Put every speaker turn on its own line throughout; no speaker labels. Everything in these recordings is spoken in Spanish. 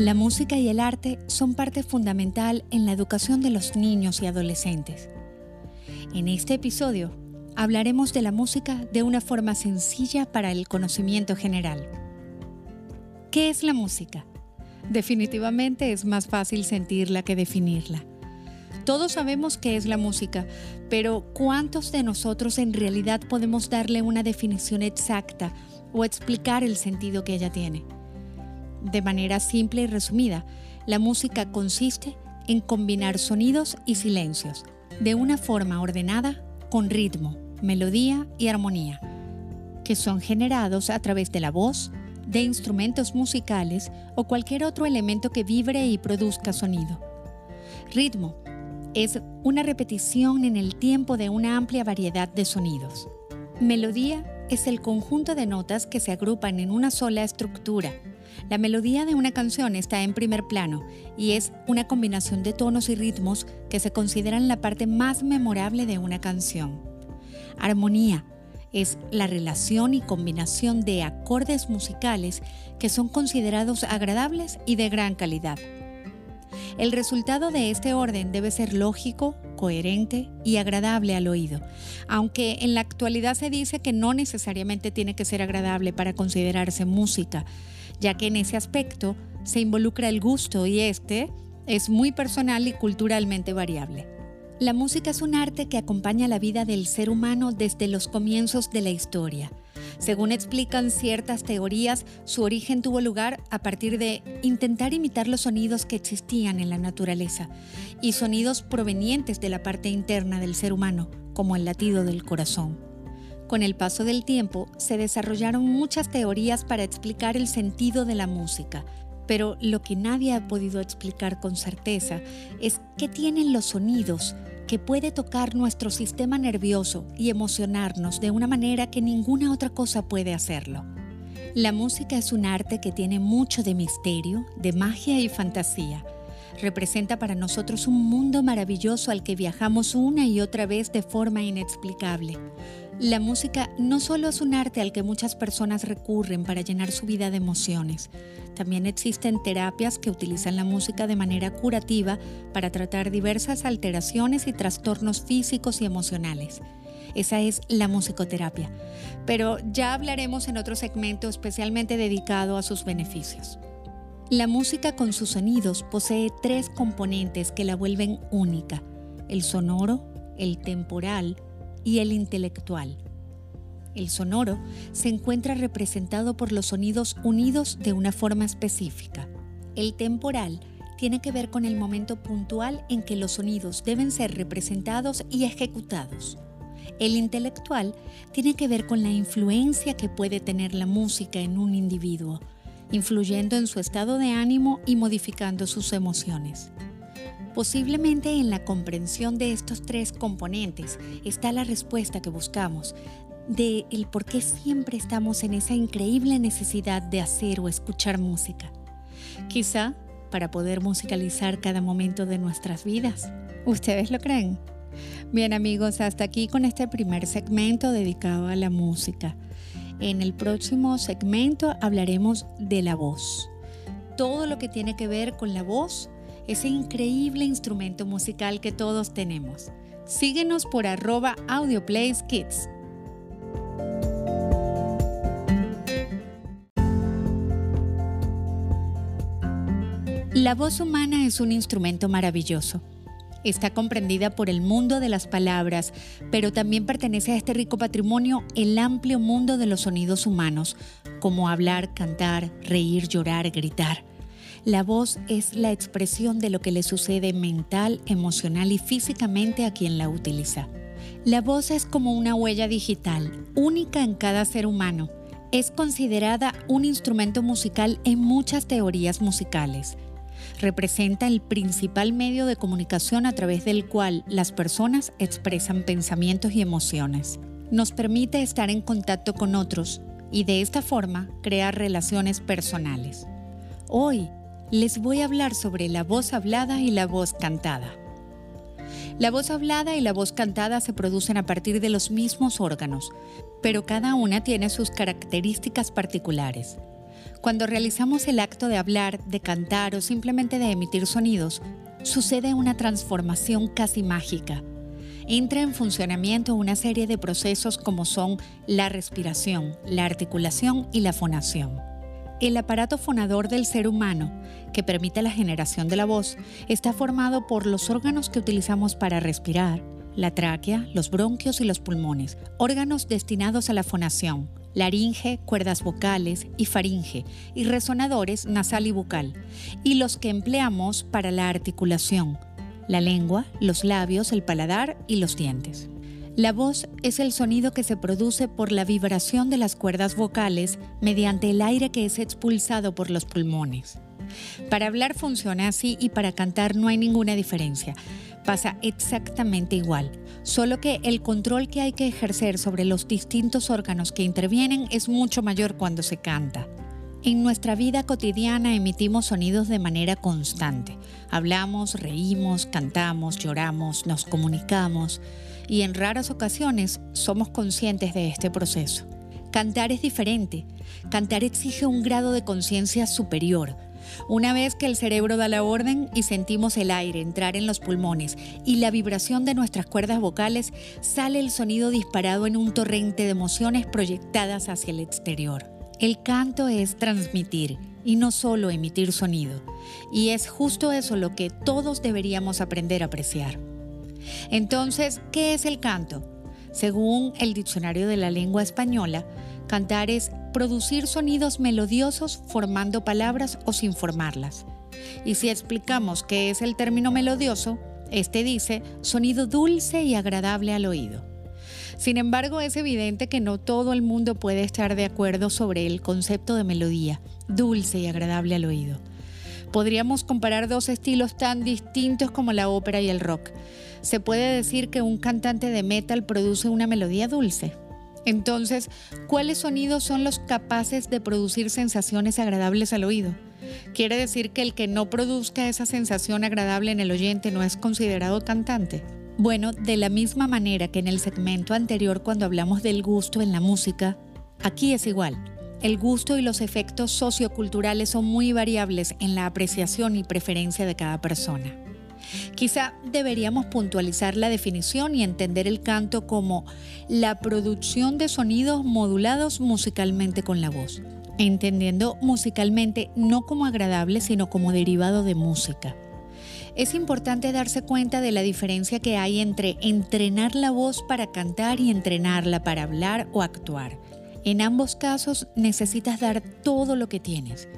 La música y el arte son parte fundamental en la educación de los niños y adolescentes. En este episodio hablaremos de la música de una forma sencilla para el conocimiento general. ¿Qué es la música? Definitivamente es más fácil sentirla que definirla. Todos sabemos qué es la música, pero ¿cuántos de nosotros en realidad podemos darle una definición exacta o explicar el sentido que ella tiene? De manera simple y resumida, la música consiste en combinar sonidos y silencios de una forma ordenada con ritmo, melodía y armonía, que son generados a través de la voz, de instrumentos musicales o cualquier otro elemento que vibre y produzca sonido. Ritmo es una repetición en el tiempo de una amplia variedad de sonidos. Melodía es el conjunto de notas que se agrupan en una sola estructura la melodía de una canción está en primer plano y es una combinación de tonos y ritmos que se consideran la parte más memorable de una canción. Armonía es la relación y combinación de acordes musicales que son considerados agradables y de gran calidad. El resultado de este orden debe ser lógico, coherente y agradable al oído, aunque en la actualidad se dice que no necesariamente tiene que ser agradable para considerarse música, ya que en ese aspecto se involucra el gusto y este es muy personal y culturalmente variable. La música es un arte que acompaña la vida del ser humano desde los comienzos de la historia. Según explican ciertas teorías, su origen tuvo lugar a partir de intentar imitar los sonidos que existían en la naturaleza y sonidos provenientes de la parte interna del ser humano, como el latido del corazón. Con el paso del tiempo se desarrollaron muchas teorías para explicar el sentido de la música, pero lo que nadie ha podido explicar con certeza es qué tienen los sonidos que puede tocar nuestro sistema nervioso y emocionarnos de una manera que ninguna otra cosa puede hacerlo. La música es un arte que tiene mucho de misterio, de magia y fantasía. Representa para nosotros un mundo maravilloso al que viajamos una y otra vez de forma inexplicable. La música no solo es un arte al que muchas personas recurren para llenar su vida de emociones, también existen terapias que utilizan la música de manera curativa para tratar diversas alteraciones y trastornos físicos y emocionales. Esa es la musicoterapia, pero ya hablaremos en otro segmento especialmente dedicado a sus beneficios. La música con sus sonidos posee tres componentes que la vuelven única, el sonoro, el temporal y el intelectual. El sonoro se encuentra representado por los sonidos unidos de una forma específica. El temporal tiene que ver con el momento puntual en que los sonidos deben ser representados y ejecutados. El intelectual tiene que ver con la influencia que puede tener la música en un individuo, influyendo en su estado de ánimo y modificando sus emociones. Posiblemente en la comprensión de estos tres componentes está la respuesta que buscamos de el por qué siempre estamos en esa increíble necesidad de hacer o escuchar música. Quizá para poder musicalizar cada momento de nuestras vidas. ¿Ustedes lo creen? Bien amigos, hasta aquí con este primer segmento dedicado a la música. En el próximo segmento hablaremos de la voz. Todo lo que tiene que ver con la voz ese increíble instrumento musical que todos tenemos. Síguenos por arroba audioplayskids. La voz humana es un instrumento maravilloso. Está comprendida por el mundo de las palabras, pero también pertenece a este rico patrimonio el amplio mundo de los sonidos humanos, como hablar, cantar, reír, llorar, gritar. La voz es la expresión de lo que le sucede mental, emocional y físicamente a quien la utiliza. La voz es como una huella digital, única en cada ser humano. Es considerada un instrumento musical en muchas teorías musicales. Representa el principal medio de comunicación a través del cual las personas expresan pensamientos y emociones. Nos permite estar en contacto con otros y de esta forma crear relaciones personales. Hoy les voy a hablar sobre la voz hablada y la voz cantada. La voz hablada y la voz cantada se producen a partir de los mismos órganos, pero cada una tiene sus características particulares. Cuando realizamos el acto de hablar, de cantar o simplemente de emitir sonidos, sucede una transformación casi mágica. Entra en funcionamiento una serie de procesos como son la respiración, la articulación y la fonación. El aparato fonador del ser humano, que permite la generación de la voz, está formado por los órganos que utilizamos para respirar, la tráquea, los bronquios y los pulmones, órganos destinados a la fonación, laringe, cuerdas vocales y faringe, y resonadores nasal y bucal, y los que empleamos para la articulación, la lengua, los labios, el paladar y los dientes. La voz es el sonido que se produce por la vibración de las cuerdas vocales mediante el aire que es expulsado por los pulmones. Para hablar funciona así y para cantar no hay ninguna diferencia. Pasa exactamente igual, solo que el control que hay que ejercer sobre los distintos órganos que intervienen es mucho mayor cuando se canta. En nuestra vida cotidiana emitimos sonidos de manera constante. Hablamos, reímos, cantamos, lloramos, nos comunicamos y en raras ocasiones somos conscientes de este proceso. Cantar es diferente. Cantar exige un grado de conciencia superior. Una vez que el cerebro da la orden y sentimos el aire entrar en los pulmones y la vibración de nuestras cuerdas vocales, sale el sonido disparado en un torrente de emociones proyectadas hacia el exterior. El canto es transmitir y no solo emitir sonido. Y es justo eso lo que todos deberíamos aprender a apreciar. Entonces, ¿qué es el canto? Según el Diccionario de la Lengua Española, cantar es producir sonidos melodiosos formando palabras o sin formarlas. Y si explicamos qué es el término melodioso, este dice sonido dulce y agradable al oído. Sin embargo, es evidente que no todo el mundo puede estar de acuerdo sobre el concepto de melodía, dulce y agradable al oído. Podríamos comparar dos estilos tan distintos como la ópera y el rock. ¿Se puede decir que un cantante de metal produce una melodía dulce? Entonces, ¿cuáles sonidos son los capaces de producir sensaciones agradables al oído? ¿Quiere decir que el que no produzca esa sensación agradable en el oyente no es considerado cantante? Bueno, de la misma manera que en el segmento anterior cuando hablamos del gusto en la música, aquí es igual. El gusto y los efectos socioculturales son muy variables en la apreciación y preferencia de cada persona. Quizá deberíamos puntualizar la definición y entender el canto como la producción de sonidos modulados musicalmente con la voz, entendiendo musicalmente no como agradable, sino como derivado de música. Es importante darse cuenta de la diferencia que hay entre entrenar la voz para cantar y entrenarla para hablar o actuar. En ambos casos necesitas dar todo lo que tienes.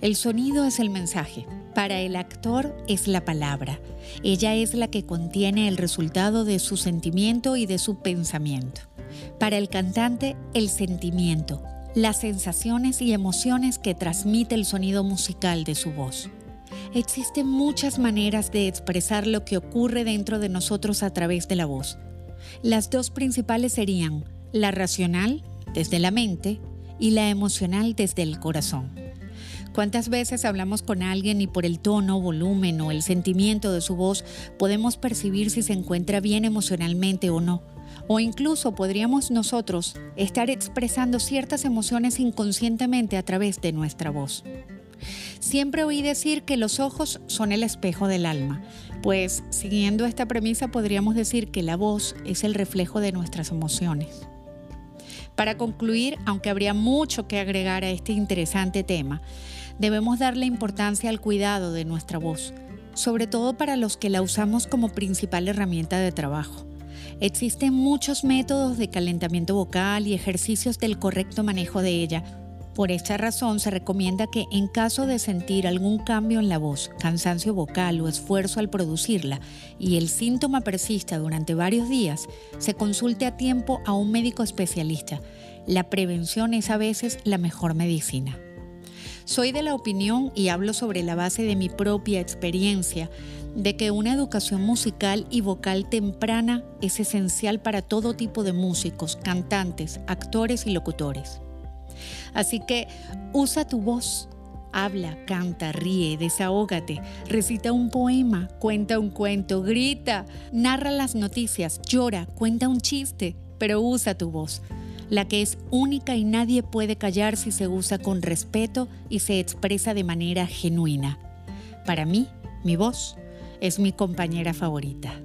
El sonido es el mensaje. Para el actor es la palabra. Ella es la que contiene el resultado de su sentimiento y de su pensamiento. Para el cantante, el sentimiento, las sensaciones y emociones que transmite el sonido musical de su voz. Existen muchas maneras de expresar lo que ocurre dentro de nosotros a través de la voz. Las dos principales serían la racional desde la mente y la emocional desde el corazón. ¿Cuántas veces hablamos con alguien y por el tono, volumen o el sentimiento de su voz podemos percibir si se encuentra bien emocionalmente o no? O incluso podríamos nosotros estar expresando ciertas emociones inconscientemente a través de nuestra voz. Siempre oí decir que los ojos son el espejo del alma, pues siguiendo esta premisa podríamos decir que la voz es el reflejo de nuestras emociones. Para concluir, aunque habría mucho que agregar a este interesante tema, debemos darle importancia al cuidado de nuestra voz, sobre todo para los que la usamos como principal herramienta de trabajo. Existen muchos métodos de calentamiento vocal y ejercicios del correcto manejo de ella. Por esta razón se recomienda que en caso de sentir algún cambio en la voz, cansancio vocal o esfuerzo al producirla y el síntoma persista durante varios días, se consulte a tiempo a un médico especialista. La prevención es a veces la mejor medicina. Soy de la opinión, y hablo sobre la base de mi propia experiencia, de que una educación musical y vocal temprana es esencial para todo tipo de músicos, cantantes, actores y locutores. Así que usa tu voz, habla, canta, ríe, desahógate, recita un poema, cuenta un cuento, grita, narra las noticias, llora, cuenta un chiste, pero usa tu voz. la que es única y nadie puede callar si se usa con respeto y se expresa de manera genuina. Para mí, mi voz es mi compañera favorita.